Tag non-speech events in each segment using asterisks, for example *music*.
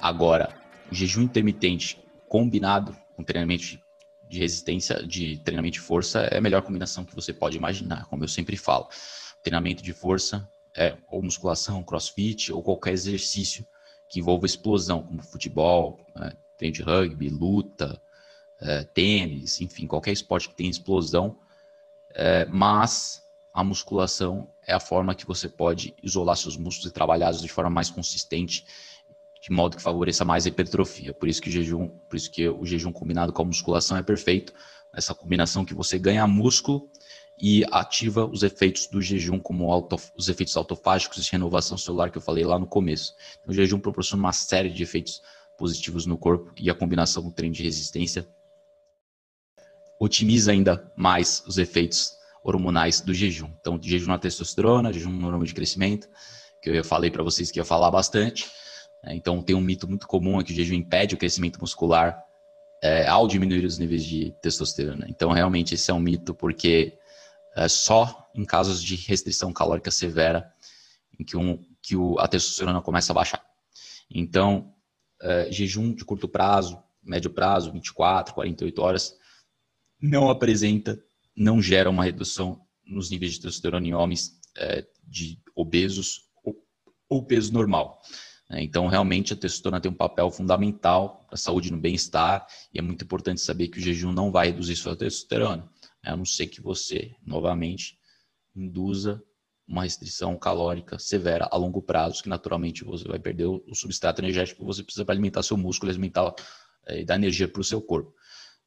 Agora, o jejum intermitente combinado com treinamento de resistência, de treinamento de força, é a melhor combinação que você pode imaginar, como eu sempre falo. Treinamento de força é ou musculação, crossfit ou qualquer exercício que envolva explosão, como futebol, é, treino de rugby, luta, é, tênis, enfim, qualquer esporte que tenha explosão. É, mas a musculação é a forma que você pode isolar seus músculos e trabalhá-los de forma mais consistente de modo que favoreça mais a hipertrofia. Por isso que o jejum, por isso que o jejum combinado com a musculação é perfeito. Essa combinação que você ganha músculo e ativa os efeitos do jejum, como auto, os efeitos autofágicos e renovação celular que eu falei lá no começo. Então, o jejum proporciona uma série de efeitos positivos no corpo e a combinação com o treino de resistência otimiza ainda mais os efeitos hormonais do jejum. Então, jejum na testosterona, jejum no hormônio de crescimento, que eu falei para vocês que ia falar bastante. É, então, tem um mito muito comum é que o jejum impede o crescimento muscular é, ao diminuir os níveis de testosterona. Então, realmente, esse é um mito, porque é só em casos de restrição calórica severa em que, um, que o, a testosterona começa a baixar. Então, é, jejum de curto prazo, médio prazo, 24, 48 horas, não apresenta, não gera uma redução nos níveis de testosterona em homens é, de obesos ou, ou peso normal. Né? Então, realmente, a testosterona tem um papel fundamental para a saúde e no bem-estar, e é muito importante saber que o jejum não vai reduzir sua testosterona? A não ser que você, novamente, induza uma restrição calórica severa a longo prazo, que naturalmente você vai perder o substrato energético que você precisa para alimentar seu músculo, alimentar é, e dar energia para o seu corpo.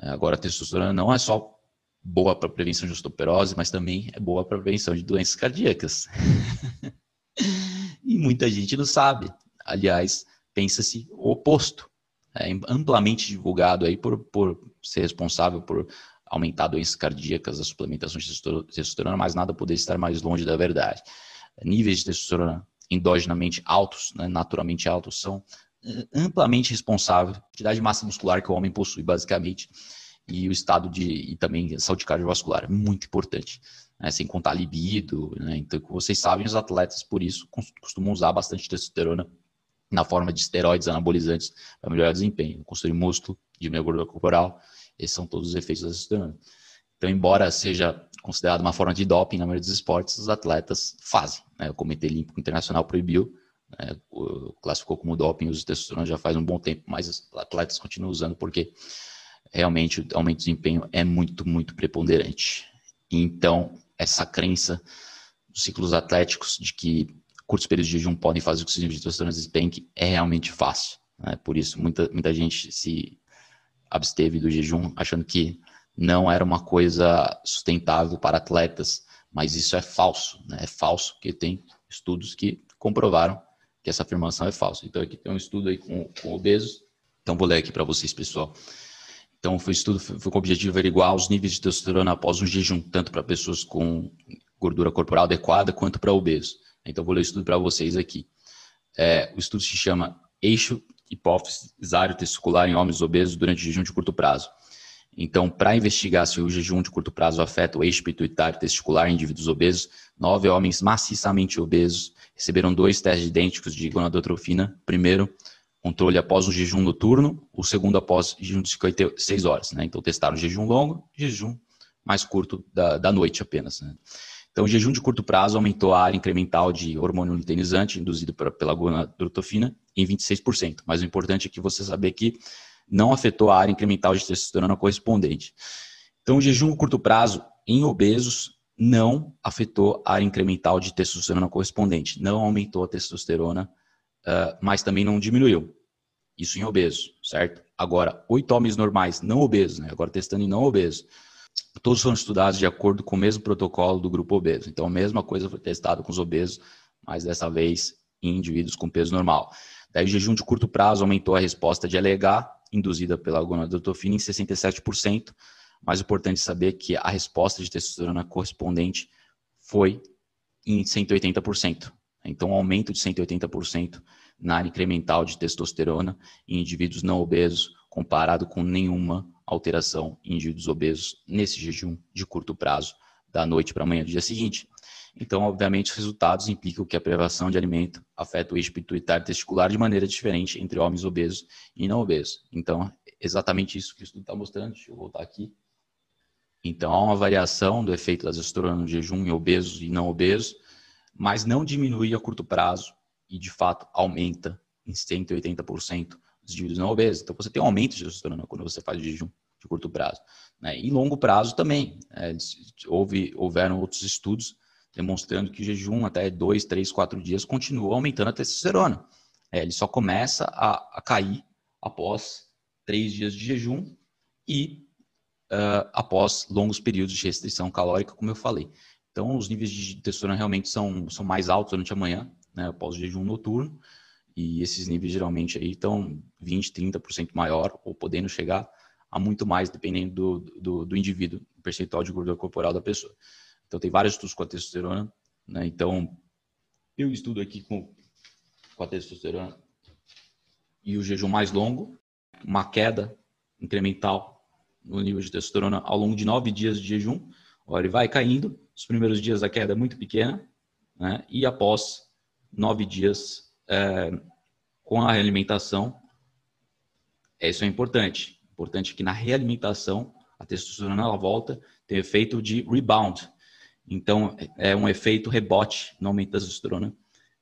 É, agora, a testosterona não é só boa para prevenção de osteoporose, mas também é boa para prevenção de doenças cardíacas. *laughs* e muita gente não sabe. Aliás, pensa-se o oposto. É amplamente divulgado aí por, por ser responsável por aumentar doenças cardíacas, a suplementação de testosterona, mas nada poderia estar mais longe da verdade. Níveis de testosterona endogenamente altos, né, naturalmente altos, são eh, amplamente responsáveis pela quantidade de massa muscular que o homem possui, basicamente, e o estado de e também saúde cardiovascular, muito importante, né, sem contar libido, né, então vocês sabem, os atletas por isso costumam usar bastante testosterona na forma de esteroides anabolizantes para melhorar o desempenho, construir músculo, diminuir a gordura corporal. Esses são todos os efeitos da testosterona. Então, embora seja considerado uma forma de doping na maioria dos esportes, os atletas fazem. Né? O Comitê Olímpico Internacional proibiu, né? classificou como doping os testosterona já faz um bom tempo, mas os atletas continuam usando porque realmente o aumento de desempenho é muito, muito preponderante. Então, essa crença dos ciclos atléticos de que curtos períodos de jejum podem fazer com que os níveis de testosterona despenquem é realmente fácil. Né? Por isso, muita, muita gente se absteve do jejum achando que não era uma coisa sustentável para atletas, mas isso é falso. Né? É falso porque tem estudos que comprovaram que essa afirmação é falsa. Então, aqui tem um estudo aí com, com obesos. Então, vou ler aqui para vocês, pessoal. Então, foi um estudo foi com o objetivo de averiguar os níveis de testosterona após um jejum, tanto para pessoas com gordura corporal adequada quanto para obesos. Então, vou ler o estudo para vocês aqui. É, o estudo se chama Eixo Hipófise Testicular em Homens Obesos durante jejum de curto prazo. Então, para investigar se o jejum de curto prazo afeta o eixo pituitário testicular em indivíduos obesos, nove homens maciçamente obesos receberam dois testes idênticos de gonadotrofina. Primeiro, controle após o jejum noturno, o segundo após jejum de 56 horas. Né? Então, testaram jejum longo, jejum mais curto da, da noite apenas. Né? Então, o jejum de curto prazo aumentou a área incremental de hormônio luteinizante induzido pela gonadotropina em 26%. Mas o importante é que você saber que não afetou a área incremental de testosterona correspondente. Então, o jejum de curto prazo em obesos não afetou a área incremental de testosterona correspondente. Não aumentou a testosterona, uh, mas também não diminuiu. Isso em obesos, certo? Agora, oito homens normais não obesos, né? agora testando em não obesos, todos foram estudados de acordo com o mesmo protocolo do grupo obeso. Então, a mesma coisa foi testada com os obesos, mas dessa vez em indivíduos com peso normal. Daí, o jejum de curto prazo aumentou a resposta de LH, induzida pela gonadotropina, em 67%. Mais importante saber que a resposta de testosterona correspondente foi em 180%. Então, um aumento de 180% na área incremental de testosterona em indivíduos não obesos, comparado com nenhuma alteração em indivíduos obesos nesse jejum de curto prazo, da noite para amanhã do dia seguinte. Então, obviamente, os resultados implicam que a privação de alimento afeta o eixo pituitário testicular de maneira diferente entre homens obesos e não obesos. Então, exatamente isso que o estudo está mostrando. Deixa eu voltar aqui. Então, há uma variação do efeito da testosterona no jejum em obesos e não obesos, mas não diminui a curto prazo e, de fato, aumenta em 180% os indivíduos não obesos. Então, você tem um aumento de testosterona quando você faz jejum de curto prazo. Né? E longo prazo também. É, houve, houveram outros estudos demonstrando que o jejum até dois, três, quatro dias continua aumentando a testosterona. É, ele só começa a, a, cair após três dias de jejum e uh, após longos períodos de restrição calórica, como eu falei. Então, os níveis de testosterona realmente são, são mais altos durante a manhã, né, após o jejum noturno, e esses níveis geralmente aí estão 20, 30% maior, ou podendo chegar a muito mais, dependendo do, do, do indivíduo, o percentual de gordura corporal da pessoa. Então, tem vários estudos com a testosterona. Né? Então, eu estudo aqui com, com a testosterona e o jejum mais longo, uma queda incremental no nível de testosterona ao longo de nove dias de jejum. Olha, ele vai caindo. Os primeiros dias a queda é muito pequena, né? e após nove dias é, com a realimentação, isso é importante. Importante que na realimentação a testosterona ela volta, tem efeito de rebound, então, é um efeito rebote no aumento da testosterona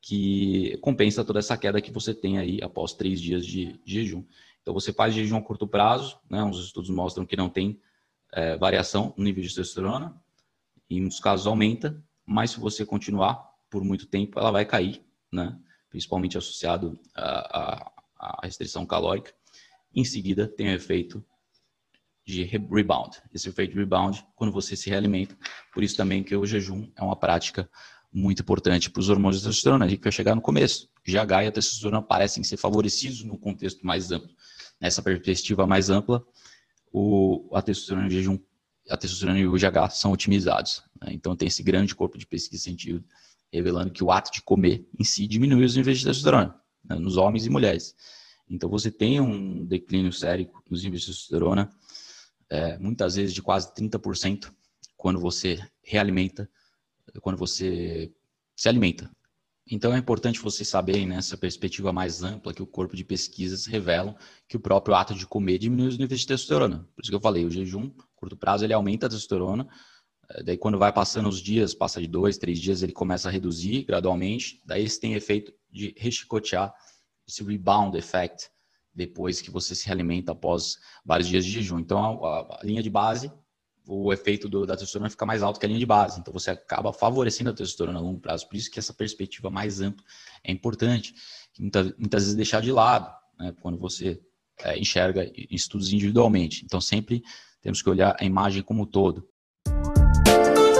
que compensa toda essa queda que você tem aí após três dias de, de jejum. Então, você faz jejum a curto prazo, né? Uns estudos mostram que não tem é, variação no nível de testosterona, em muitos casos aumenta, mas se você continuar por muito tempo, ela vai cair, né? Principalmente associado à, à restrição calórica. Em seguida, tem o efeito de rebound. Esse efeito de rebound quando você se realimenta. Por isso também que o jejum é uma prática muito importante para os hormônios de testosterona. A gente vai chegar no começo. GH e a testosterona parecem ser favorecidos no contexto mais amplo. Nessa perspectiva mais ampla, o, a testosterona e o jejum, a testosterona e o GH são otimizados. Né? Então tem esse grande corpo de pesquisa científica revelando que o ato de comer em si diminui os níveis de testosterona né? nos homens e mulheres. Então você tem um declínio sério nos níveis de testosterona é, muitas vezes de quase 30% quando você realimenta, quando você se alimenta. Então é importante vocês saberem nessa perspectiva mais ampla que o corpo de pesquisas revelam que o próprio ato de comer diminui os níveis de testosterona. Por isso que eu falei, o jejum, curto prazo, ele aumenta a testosterona. Daí quando vai passando os dias, passa de dois, três dias, ele começa a reduzir gradualmente. Daí esse tem efeito de rechicotear esse rebound effect, depois que você se alimenta após vários dias de jejum. Então, a, a linha de base, o efeito do, da testosterona fica mais alto que a linha de base. Então, você acaba favorecendo a testosterona a longo prazo. Por isso que essa perspectiva mais ampla é importante, que muitas, muitas vezes deixar de lado, né, quando você é, enxerga estudos individualmente. Então, sempre temos que olhar a imagem como um todo.